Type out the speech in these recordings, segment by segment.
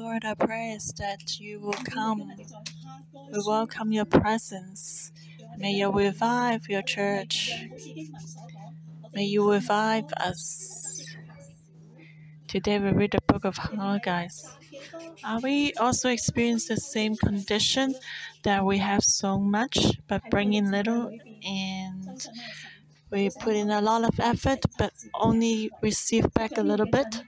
Lord, I pray is that you will come. We welcome your presence. May you revive your church. May you revive us. Today we read the book of Haggai. Are we also experience the same condition that we have so much but bring in little and we put in a lot of effort but only receive back a little bit?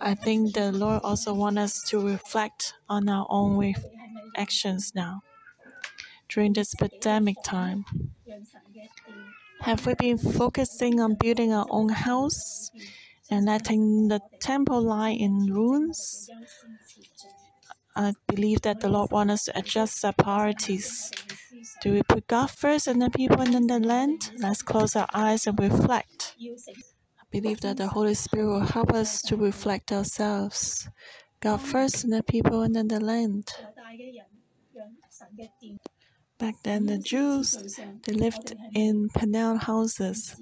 I think the Lord also wants us to reflect on our own actions now during this pandemic time. Have we been focusing on building our own house and letting the temple lie in ruins? I believe that the Lord wants us to adjust our priorities. Do we put God first and the people and then the land? Let's close our eyes and reflect. Believe that the Holy Spirit will help us to reflect ourselves. God first and the people and then the land. Back then, the Jews they lived in panel houses,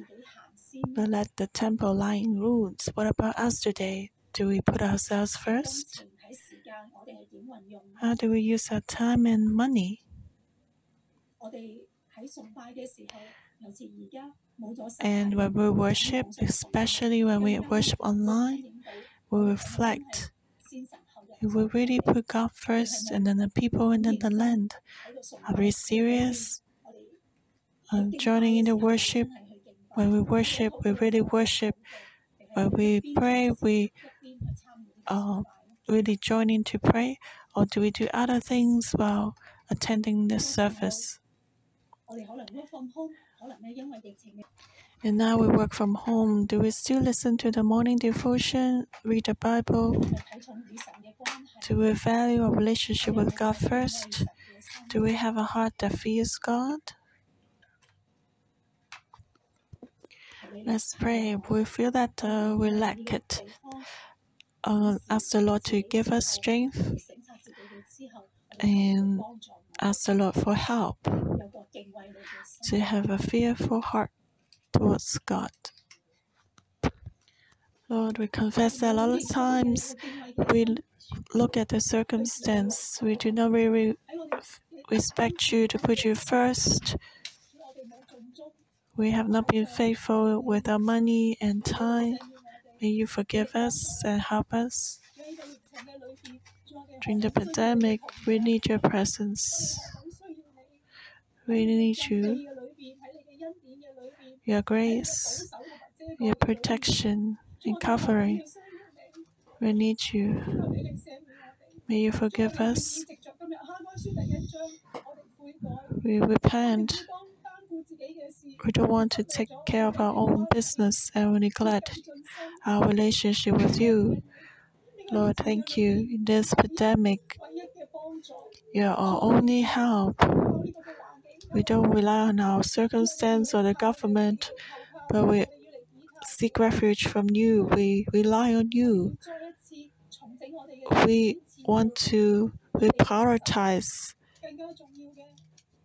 but let the temple lie in ruins. What about us today? Do we put ourselves first? How do we use our time and money? And when we worship, especially when we worship online, we reflect. If we really put God first and then the people and then the land, are we serious? Um, joining in the worship, when we worship, we really worship. When we pray, we uh, really join in to pray, or do we do other things while attending the service? And now we work from home. Do we still listen to the morning devotion, read the Bible? Do we value our relationship with God first? Do we have a heart that fears God? Let's pray. We feel that uh, we lack it. Uh, ask the Lord to give us strength and ask the Lord for help to have a fearful heart towards God. Lord, we confess that a lot of times we look at the circumstance, we do not really respect you to put you first. We have not been faithful with our money and time. May you forgive us and help us. During the pandemic, we need your presence. We need you, your grace, your protection and covering. We need you. May you forgive us. We repent. We don't want to take care of our own business and we neglect our relationship with you. Lord, thank you. In this pandemic, you are our only help. We don't rely on our circumstance or the government, but we seek refuge from you. We rely on you. We want to prioritize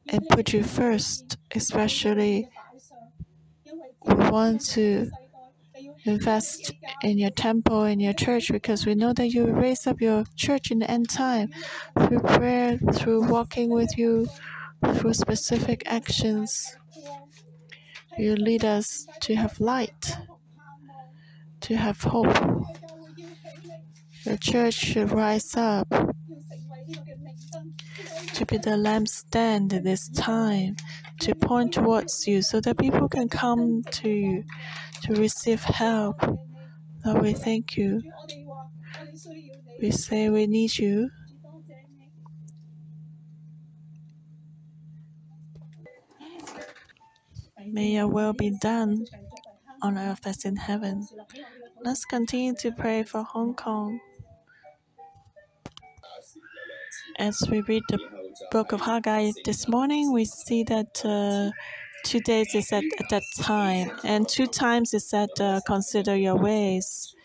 and put you first, especially we want to invest in your temple and your church because we know that you will raise up your church in the end time through prayer, through walking with you, through specific actions. You lead us to have light, to have hope. The church should rise up to be the lampstand this time, to point towards you so that people can come to you to receive help. Lord, we thank you. We say we need you. May your will be done on earth as in heaven. Let's continue to pray for Hong Kong. As we read the book of Haggai this morning, we see that uh, two days is at, at that time, and two times is at uh, consider your ways.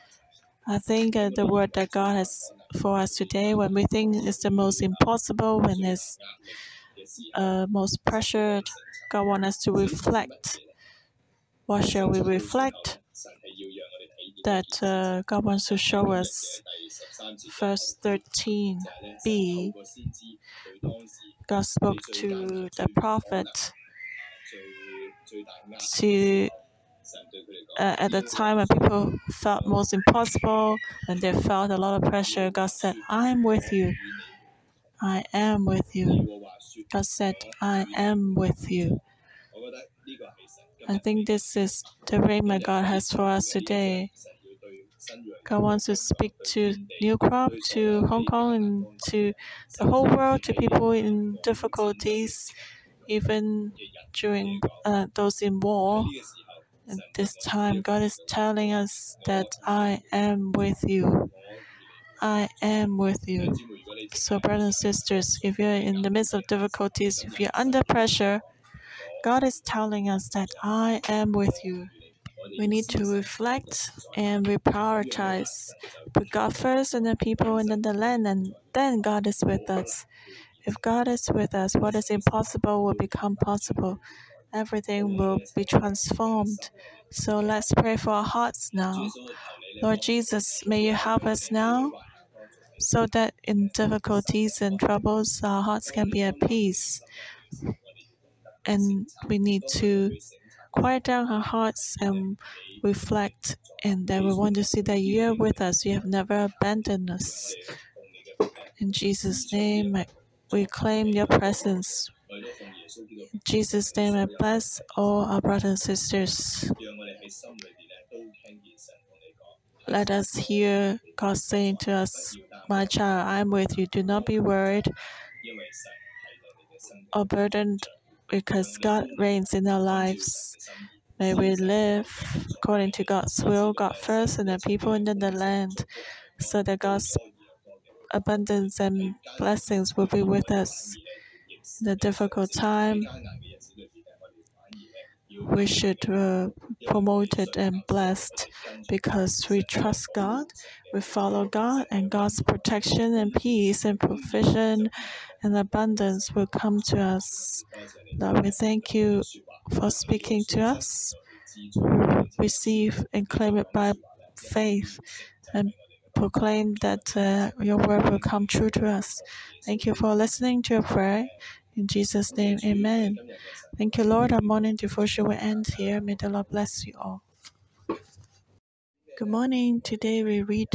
I think uh, the word that God has for us today, when we think it's the most impossible, when it's uh, most pressured, God wants us to reflect. What shall we reflect? That uh, God wants to show us. Verse 13b, God spoke to the prophet to uh, at the time when people felt most impossible, when they felt a lot of pressure, God said, I am with you. I am with you. God said, I am with you. I think this is the rhema God has for us today. God wants to speak to New Crop, to Hong Kong, and to the whole world, to people in difficulties, even during uh, those in war. At this time, God is telling us that I am with you. I am with you. So, brothers and sisters, if you're in the midst of difficulties, if you're under pressure, God is telling us that I am with you. We need to reflect and reprioritize. Put God first and the people and then the land, and then God is with us. If God is with us, what is impossible will become possible. Everything will be transformed. So let's pray for our hearts now. Lord Jesus, may you help us now so that in difficulties and troubles, our hearts can be at peace. And we need to quiet down our hearts and reflect, and that we want to see that you are with us. You have never abandoned us. In Jesus' name, we claim your presence. In Jesus' name, I bless all our brothers and sisters. Let us hear God saying to us, My child, I am with you. Do not be worried or burdened because God reigns in our lives. May we live according to God's will, God first, and the people in the land, so that God's abundance and blessings will be with us. In the difficult time, we should uh, promote it and blessed because we trust God, we follow God, and God's protection and peace and provision and abundance will come to us. Lord, we thank you for speaking to us. We receive and claim it by faith and proclaim that uh, your word will come true to us. Thank you for listening to your prayer. In Jesus' name, amen. Thank you, Lord. Our morning devotion will end here. May the Lord bless you all. Good morning. Today we read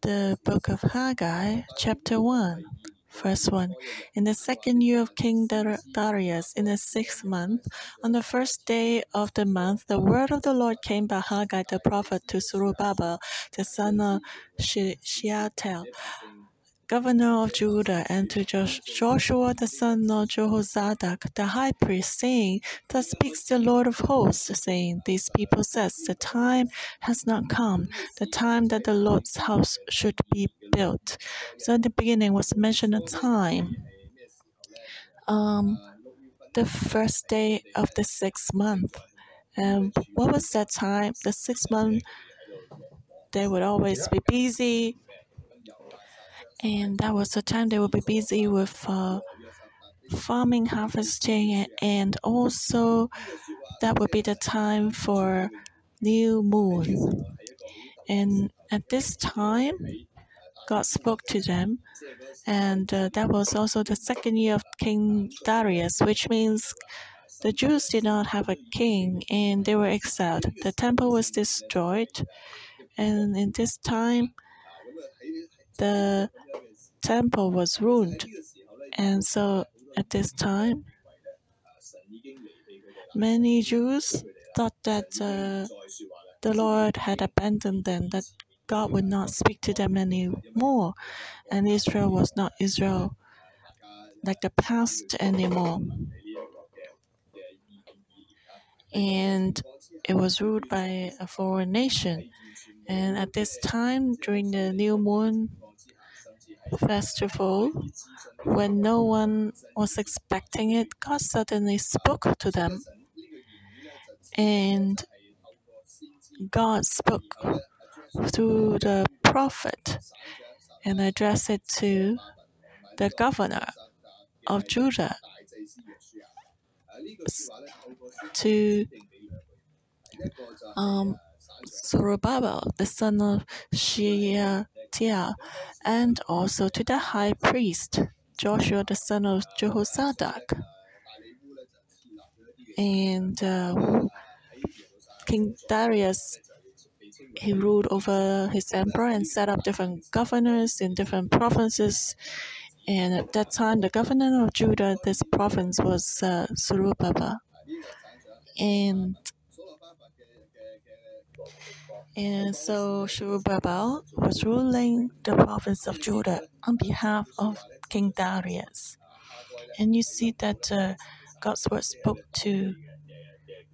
the book of Haggai, chapter 1, verse 1. In the second year of King Darius, in the sixth month, on the first day of the month, the word of the Lord came by Haggai the prophet to Zerubbabel, the son of Shealtiel governor of Judah, and to Joshua the son of Jehozadak, the high priest, saying, Thus speaks the Lord of hosts, saying, These people says, The time has not come, the time that the Lord's house should be built. So in the beginning was mentioned a time. Um, the first day of the sixth month. And what was that time? The sixth month, they would always be busy and that was the time they would be busy with uh, farming, harvesting, and also that would be the time for new moon. And at this time, God spoke to them, and uh, that was also the second year of King Darius, which means the Jews did not have a king and they were exiled. The temple was destroyed, and in this time, the temple was ruined. And so at this time, many Jews thought that uh, the Lord had abandoned them, that God would not speak to them anymore, and Israel was not Israel like the past anymore. And it was ruled by a foreign nation. And at this time, during the new moon festival, when no one was expecting it, God suddenly spoke to them. And God spoke through the prophet and addressed it to the governor of Judah to um, Zerubbabel, the son of And also to the high priest Joshua, the son of Jehozadak. And uh, King Darius, he ruled over his emperor and set up different governors in different provinces. And at that time, the governor of Judah, this province was uh, Zerubbabel. And and so Zerubbabel was ruling the province of Judah on behalf of King Darius. And you see that uh, God's word spoke to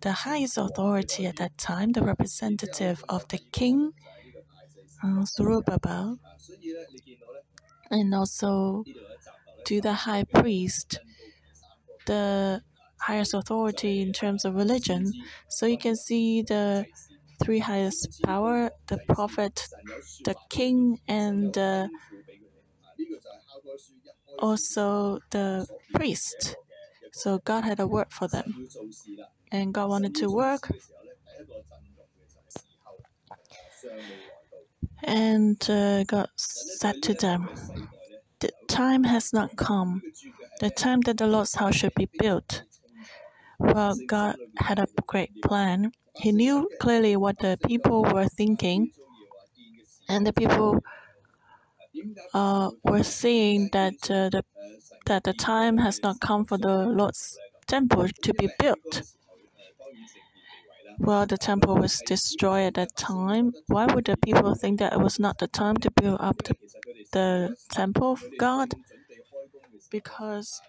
the highest authority at that time, the representative of the king, uh, Zerubbabel, and also to the high priest, the highest authority in terms of religion. So you can see the three highest power the prophet, the king, and uh, also the priest. So God had a word for them. And God wanted to work. And uh, God said to them, The time has not come, the time that the Lord's house should be built. Well, God had a great plan. He knew clearly what the people were thinking, and the people uh, were saying that uh, the that the time has not come for the Lord's temple to be built. Well, the temple was destroyed at that time. Why would the people think that it was not the time to build up the, the temple of God? Because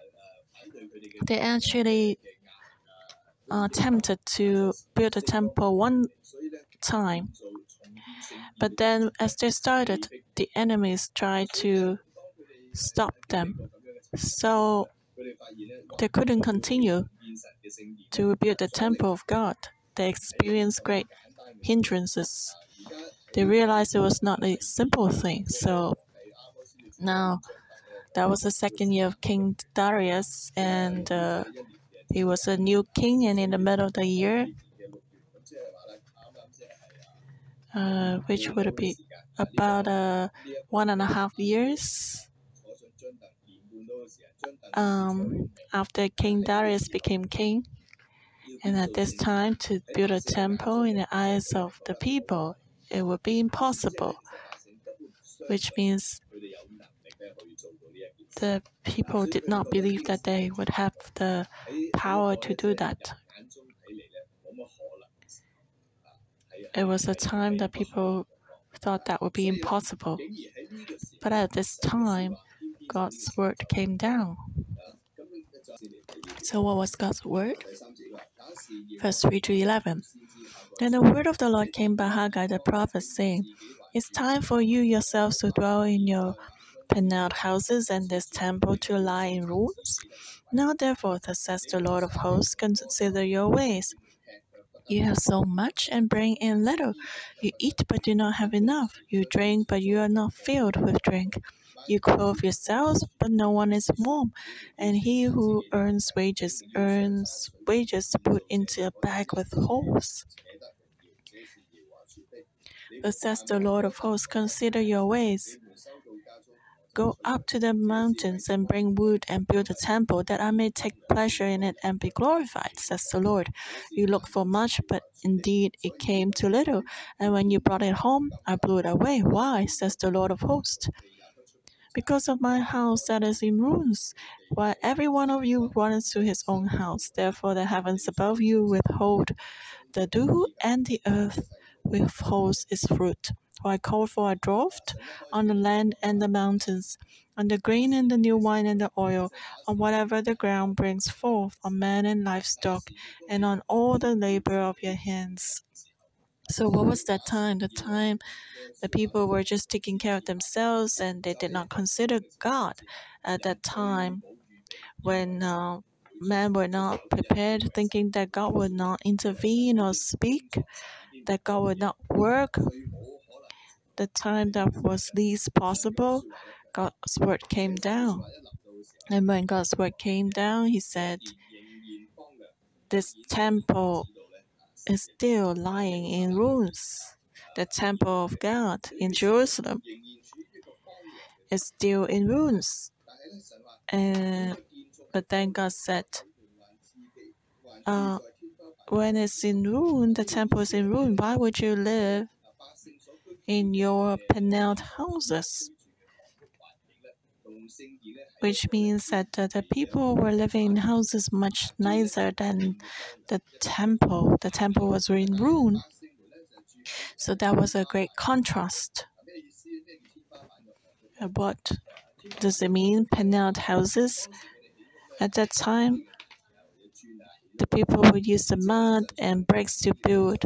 they actually uh, attempted to build a temple one time. But then, as they started, the enemies tried to stop them. So they couldn't continue to build the temple of God. They experienced great hindrances. They realized it was not a simple thing. So now that was the second year of King Darius, and uh, he was a new king. And in the middle of the year, uh, which would be about uh, one and a half years um, after King Darius became king. And at this time, to build a temple in the eyes of the people, it would be impossible, which means the people did not believe that they would have the power to do that. It was a time that people thought that would be impossible. But at this time, God's word came down. So, what was God's word? Verse 3 to 11. Then the word of the Lord came by Haggai the prophet, saying, It's time for you yourselves to dwell in your paneled houses and this temple to lie in ruins. Now, therefore, thus says the Lord of hosts, consider your ways. You have so much and bring in little. You eat but do not have enough. You drink but you are not filled with drink. You clothe yourselves, but no one is warm. And he who earns wages earns wages put into a bag with holes. But says the Lord of hosts, consider your ways. Go up to the mountains and bring wood and build a temple, that I may take pleasure in it and be glorified, says the Lord. You look for much, but indeed it came to little. And when you brought it home, I blew it away. Why, says the Lord of hosts? Because of my house that is in ruins, while every one of you runs to his own house. Therefore, the heavens above you withhold the dew, and the earth withholds its fruit. I call for a drought on the land and the mountains, on the grain and the new wine and the oil, on whatever the ground brings forth, on man and livestock, and on all the labor of your hands. So, what was that time? The time the people were just taking care of themselves and they did not consider God at that time when uh, men were not prepared, thinking that God would not intervene or speak, that God would not work the time that was least possible, God's word came down. And when God's word came down, He said, This temple is still lying in ruins. The temple of God in Jerusalem is still in ruins. And but then God said, uh, when it's in ruin, the temple is in ruin, why would you live in your paneled houses? Which means that uh, the people were living in houses much nicer than the temple. The temple was in ruin. So that was a great contrast. What does it mean, paneled houses? At that time, the people would use the mud and bricks to build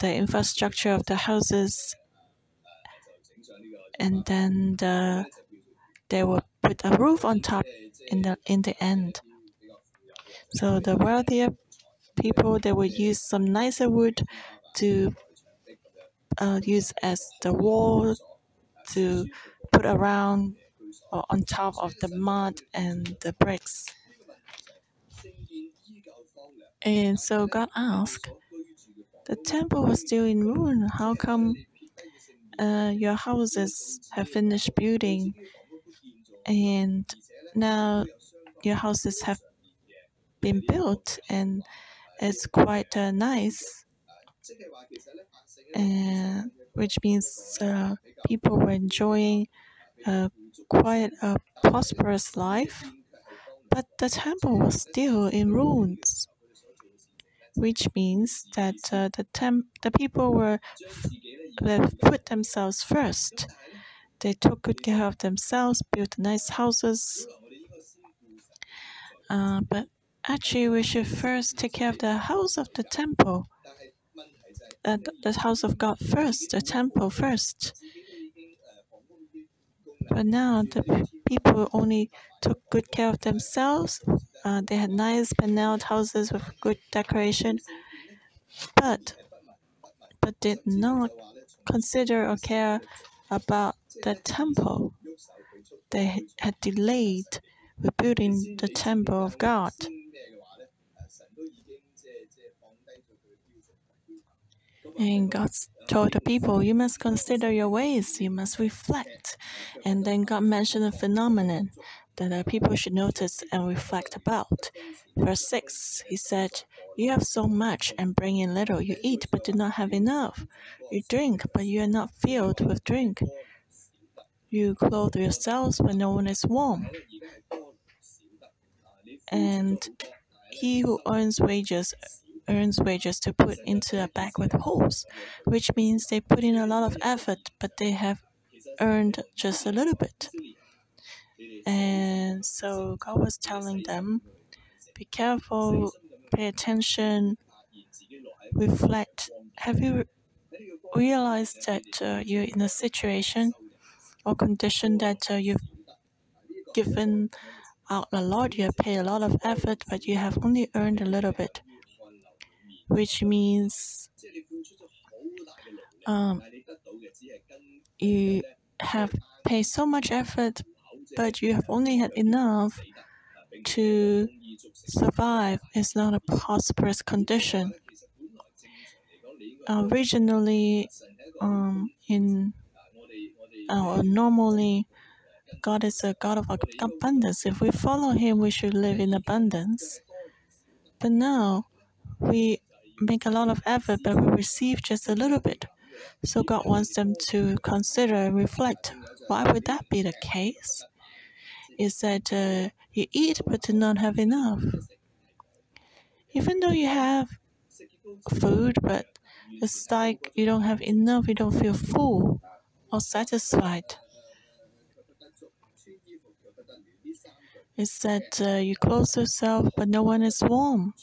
the infrastructure of the houses, and then the, they will put a roof on top in the in the end. So the wealthier people they will use some nicer wood to uh, use as the wall to put around or on top of the mud and the bricks. And so God asked, The temple was still in ruin. How come uh, your houses have finished building and now your houses have been built and it's quite uh, nice? And which means uh, people were enjoying uh, quite a prosperous life, but the temple was still in ruins which means that uh, the the people were put themselves first. They took good care of themselves, built nice houses. Uh, but actually, we should first take care of the house of the temple, uh, the house of God first, the temple first. But now the people only took good care of themselves. Uh, they had nice paneled houses with good decoration, but but did not consider or care about the temple. They had delayed rebuilding the temple of God. And God told the people, You must consider your ways, you must reflect. And then God mentioned a phenomenon that people should notice and reflect about. Verse 6, He said, You have so much and bring in little. You eat, but do not have enough. You drink, but you are not filled with drink. You clothe yourselves, but no one is warm. And he who earns wages earns wages to put into a bag with holes, which means they put in a lot of effort, but they have earned just a little bit. And so God was telling them, be careful, pay attention, reflect. Have you realized that uh, you're in a situation or condition that uh, you've given out a lot, you have paid a lot of effort, but you have only earned a little bit? which means um, you have paid so much effort, but you have only had enough to survive. It's not a prosperous condition. Originally, um, in uh, normally, God is a God of abundance. If we follow Him, we should live in abundance. But now, we make a lot of effort, but we receive just a little bit. So God wants them to consider and reflect. Why would that be the case? Is that uh, you eat but do not have enough. Even though you have food, but it's like you don't have enough, you don't feel full or satisfied. It's that uh, you close yourself, but no one is warm.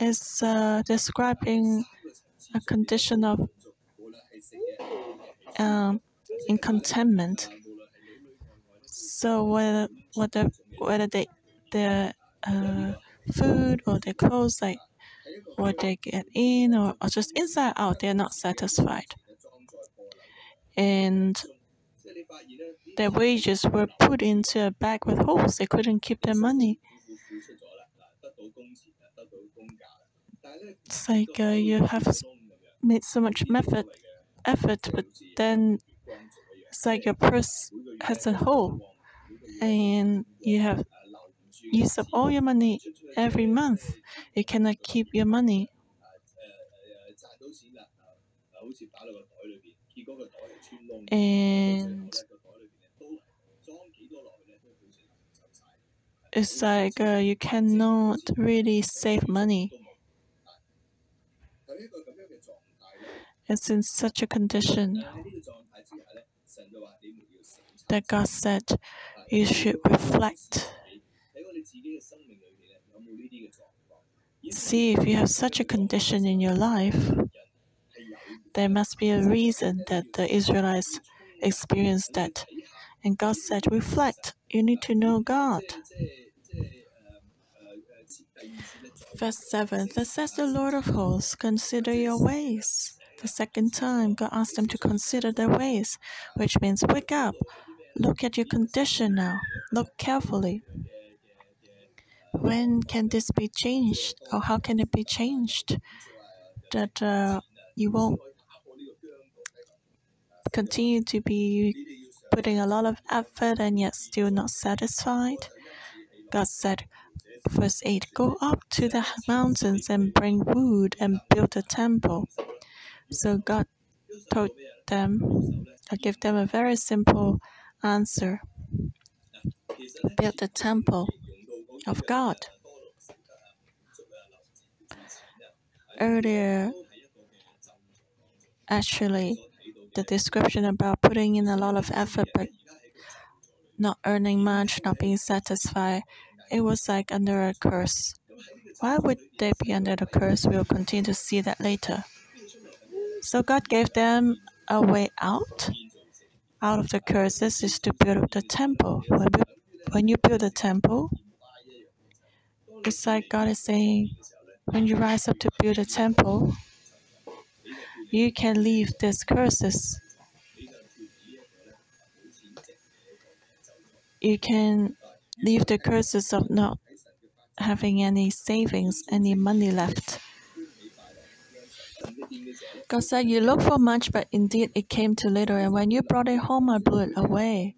It's uh, describing a condition of um, incontentment. So whether whether whether they their uh, food or their clothes, like what they get in or, or just inside out, they're not satisfied, and their wages were put into a bag with holes. They couldn't keep their money It's like uh, you have made so much method, effort, but then it's like your purse has a hole, and you have used up all your money every month. You cannot keep your money. And it's like uh, you cannot really save money. It's in such a condition that God said you should reflect. See if you have such a condition in your life, there must be a reason that the Israelites experienced that. And God said, reflect. You need to know God. Verse 7 Thus says the Lord of hosts, consider your ways. The second time, God asked them to consider their ways, which means wake up. Look at your condition now. Look carefully. When can this be changed? Or how can it be changed? That uh, you won't continue to be putting a lot of effort and yet still not satisfied? God said, verse 8 Go up to the mountains and bring wood and build a temple. So God told them, I gave them a very simple answer build the temple of God. Earlier, actually, the description about putting in a lot of effort but not earning much, not being satisfied, it was like under a curse. Why would they be under the curse? We'll continue to see that later. So God gave them a way out. Out of the curses is to build the temple. When, when you build a temple, it's like God is saying, when you rise up to build a temple, you can leave these curses. You can leave the curses of not having any savings, any money left. God said, You look for much, but indeed it came to little, and when you brought it home, I blew it away.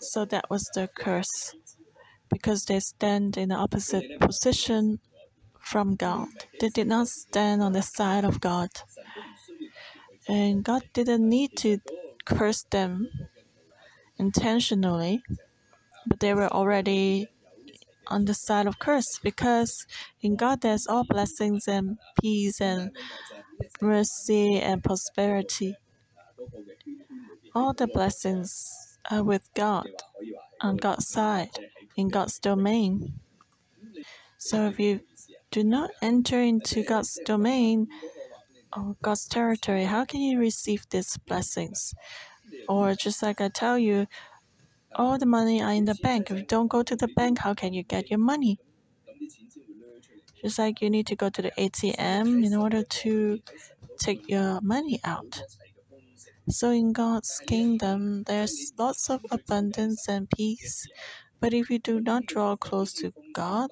So that was the curse, because they stand in the opposite position from God. They did not stand on the side of God. And God didn't need to curse them intentionally, but they were already on the side of curse because in God there's all blessings and peace and mercy and prosperity. All the blessings are with God on God's side, in God's domain. So if you do not enter into God's domain or God's territory, how can you receive these blessings? Or just like I tell you, all the money are in the bank. If you don't go to the bank, how can you get your money? Just like you need to go to the ATM in order to take your money out. So in God's kingdom, there's lots of abundance and peace. But if you do not draw close to God,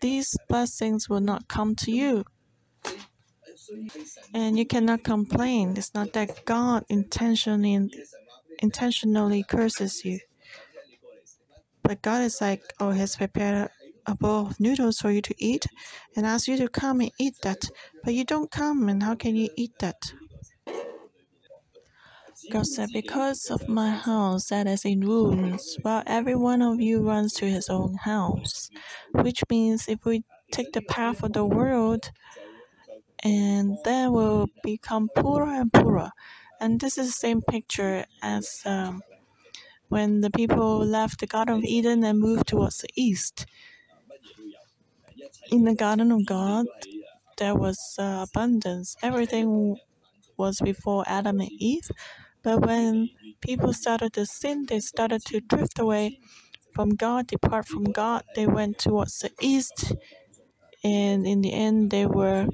these blessings will not come to you. And you cannot complain. It's not that God intentionally intentionally curses you. But God is like, oh, He has prepared a bowl of noodles for you to eat and asks you to come and eat that. But you don't come, and how can you eat that? God said, Because of my house that is in ruins, while every one of you runs to his own house. Which means if we take the path of the world, and then we'll become poorer and poorer. And this is the same picture as um, when the people left the Garden of Eden and moved towards the east. In the Garden of God, there was uh, abundance. Everything was before Adam and Eve. But when people started to sin, they started to drift away from God, depart from God. They went towards the east, and in the end, they were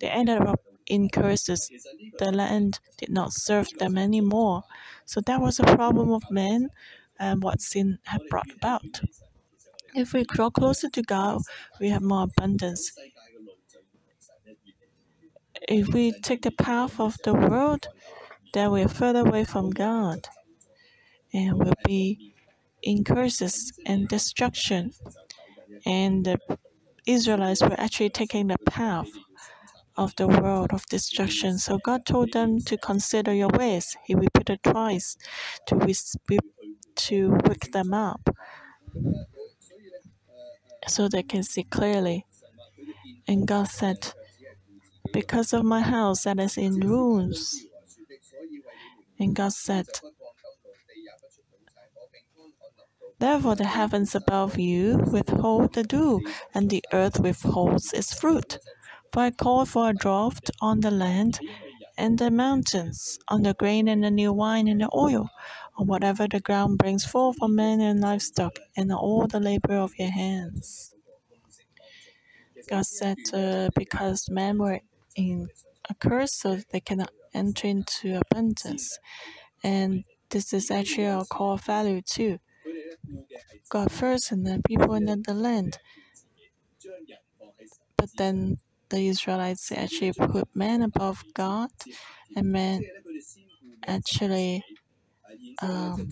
they ended up in curses. The land did not serve them anymore. So that was a problem of man and what sin had brought about. If we grow closer to God, we have more abundance. If we take the path of the world, then we are further away from God and will be in curses and destruction. And the Israelites were actually taking the path of the world of destruction. So God told them to consider your ways. He repeated twice to, to wake them up so they can see clearly. And God said, Because of my house that is in ruins. And God said, Therefore, the heavens above you withhold the dew, and the earth withholds its fruit. For I call for a drought on the land and the mountains, on the grain and the new wine and the oil, on whatever the ground brings forth for men and livestock, and all the labor of your hands. God said, uh, because men were in a curse, so they cannot enter into abundance. And this is actually our core value too. God first, and then people, and then the land. But then the Israelites actually put man above God, and man actually um,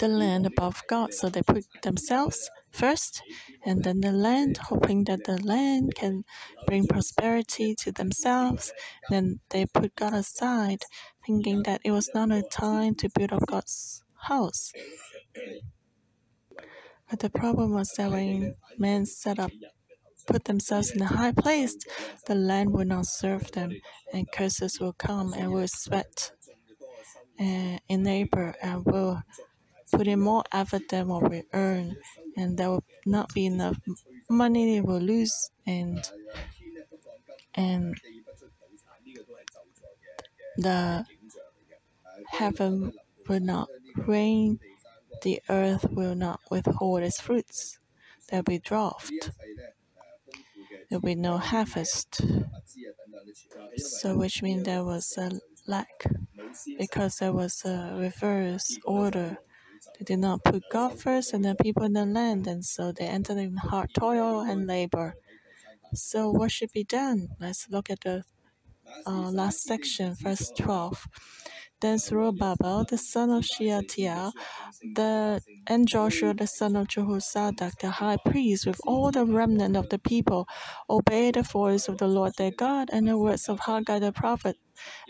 the land above God. So they put themselves first, and then the land, hoping that the land can bring prosperity to themselves. Then they put God aside, thinking that it was not a time to build up God's house. But the problem was that when men set up put themselves in a high place, the land will not serve them, and curses will come and will sweat uh, in labor and will put in more effort than what we earn, and there will not be enough money they will lose, and and the heaven will not rain, the earth will not withhold its fruits. There will be drought there will be no harvest. So, which means there was a lack because there was a reverse order. They did not put God first and the people in the land, and so they entered in hard toil and labor. So, what should be done? Let's look at the uh, last section, verse 12. Then Zerubbabel, the son of Shealtiel, the and Joshua, the son of Jehozadak, the high priest, with all the remnant of the people, obeyed the voice of the Lord their God and the words of Haggai the prophet,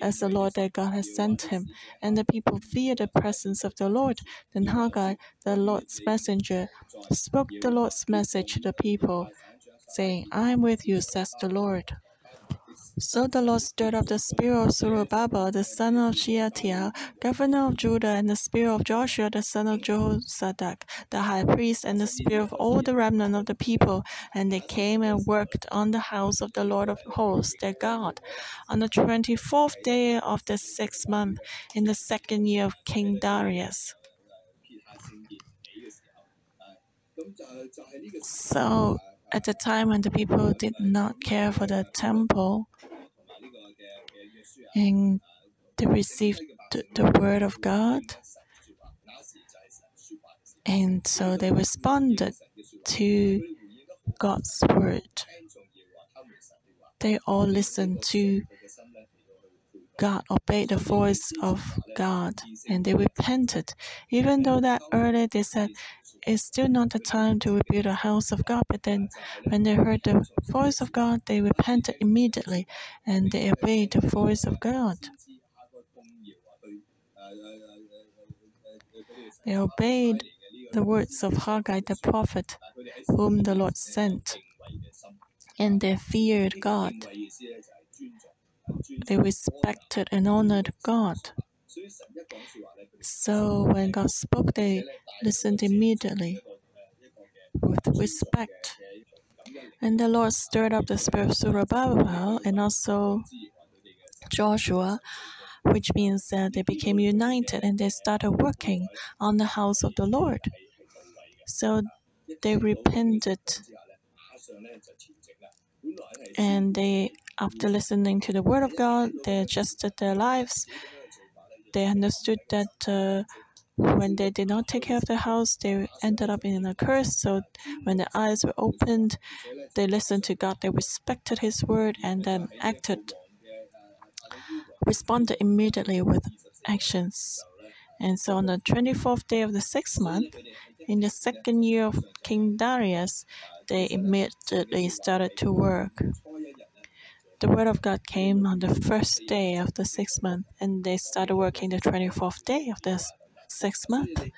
as the Lord their God has sent him. And the people feared the presence of the Lord. Then Haggai, the Lord's messenger, spoke the Lord's message to the people, saying, I am with you, says the Lord. So the Lord stirred up the spirit of Zerubbabel, the son of Shealtiel, governor of Judah, and the spirit of Joshua, the son of Jehozadak, the high priest, and the spirit of all the remnant of the people. And they came and worked on the house of the Lord of hosts, their God, on the twenty fourth day of the sixth month, in the second year of King Darius. So, at the time when the people did not care for the temple, and they received the word of God. And so they responded to God's word. They all listened to God, obeyed the voice of God, and they repented. Even though that earlier they said, it's still not the time to rebuild a house of God. But then, when they heard the voice of God, they repented immediately and they obeyed the voice of God. They obeyed the words of Haggai the prophet, whom the Lord sent, and they feared God. They respected and honored God. So when God spoke, they listened immediately with respect. And the Lord stirred up the spirit of Zerubbabel and also Joshua, which means that they became united and they started working on the house of the Lord. So they repented and they, after listening to the word of God, they adjusted their lives they understood that uh, when they did not take care of the house, they ended up in a curse. So when their eyes were opened, they listened to God, they respected His word, and then acted, responded immediately with actions. And so on the 24th day of the sixth month, in the second year of King Darius, they immediately started to work. The word of God came on the first day of the sixth month, and they started working the 24th day of the sixth month.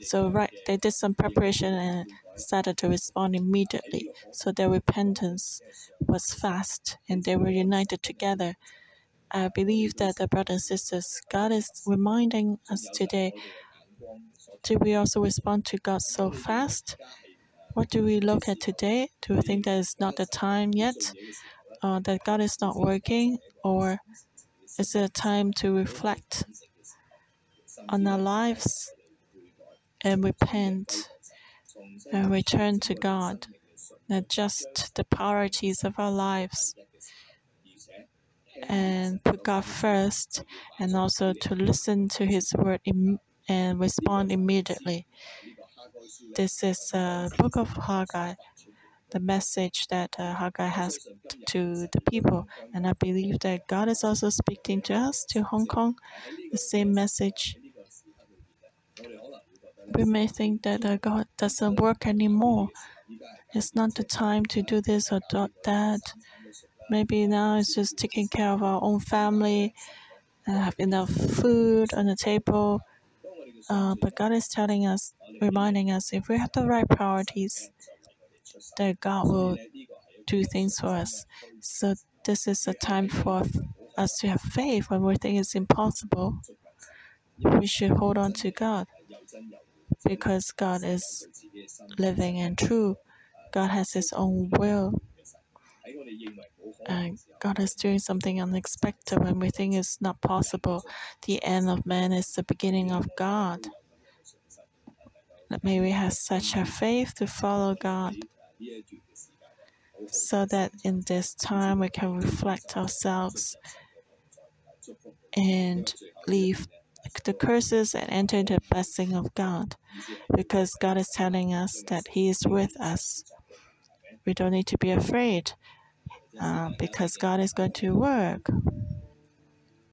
So, right, they did some preparation and started to respond immediately. So, their repentance was fast and they were united together. I believe that the brothers and sisters, God is reminding us today do we also respond to God so fast? What do we look at today? Do we think that it's not the time yet? Uh, that God is not working? Or is it a time to reflect on our lives and repent and return to God, adjust the priorities of our lives and put God first, and also to listen to His word and respond immediately. This is a book of Haggai, the message that uh, Haggai has to the people, and I believe that God is also speaking to us, to Hong Kong, the same message. We may think that uh, God doesn't work anymore. It's not the time to do this or that. Maybe now it's just taking care of our own family and have enough food on the table. Uh, but God is telling us, reminding us, if we have the right priorities, that God will do things for us. So this is a time for us to have faith when we think it's impossible. We should hold on to God because God is living and true. God has His own will. And God is doing something unexpected when we think it's not possible. The end of man is the beginning of God. May we have such a faith to follow God so that in this time we can reflect ourselves and leave the curses and enter into the blessing of God because God is telling us that He is with us. We don't need to be afraid uh, because God is going to work.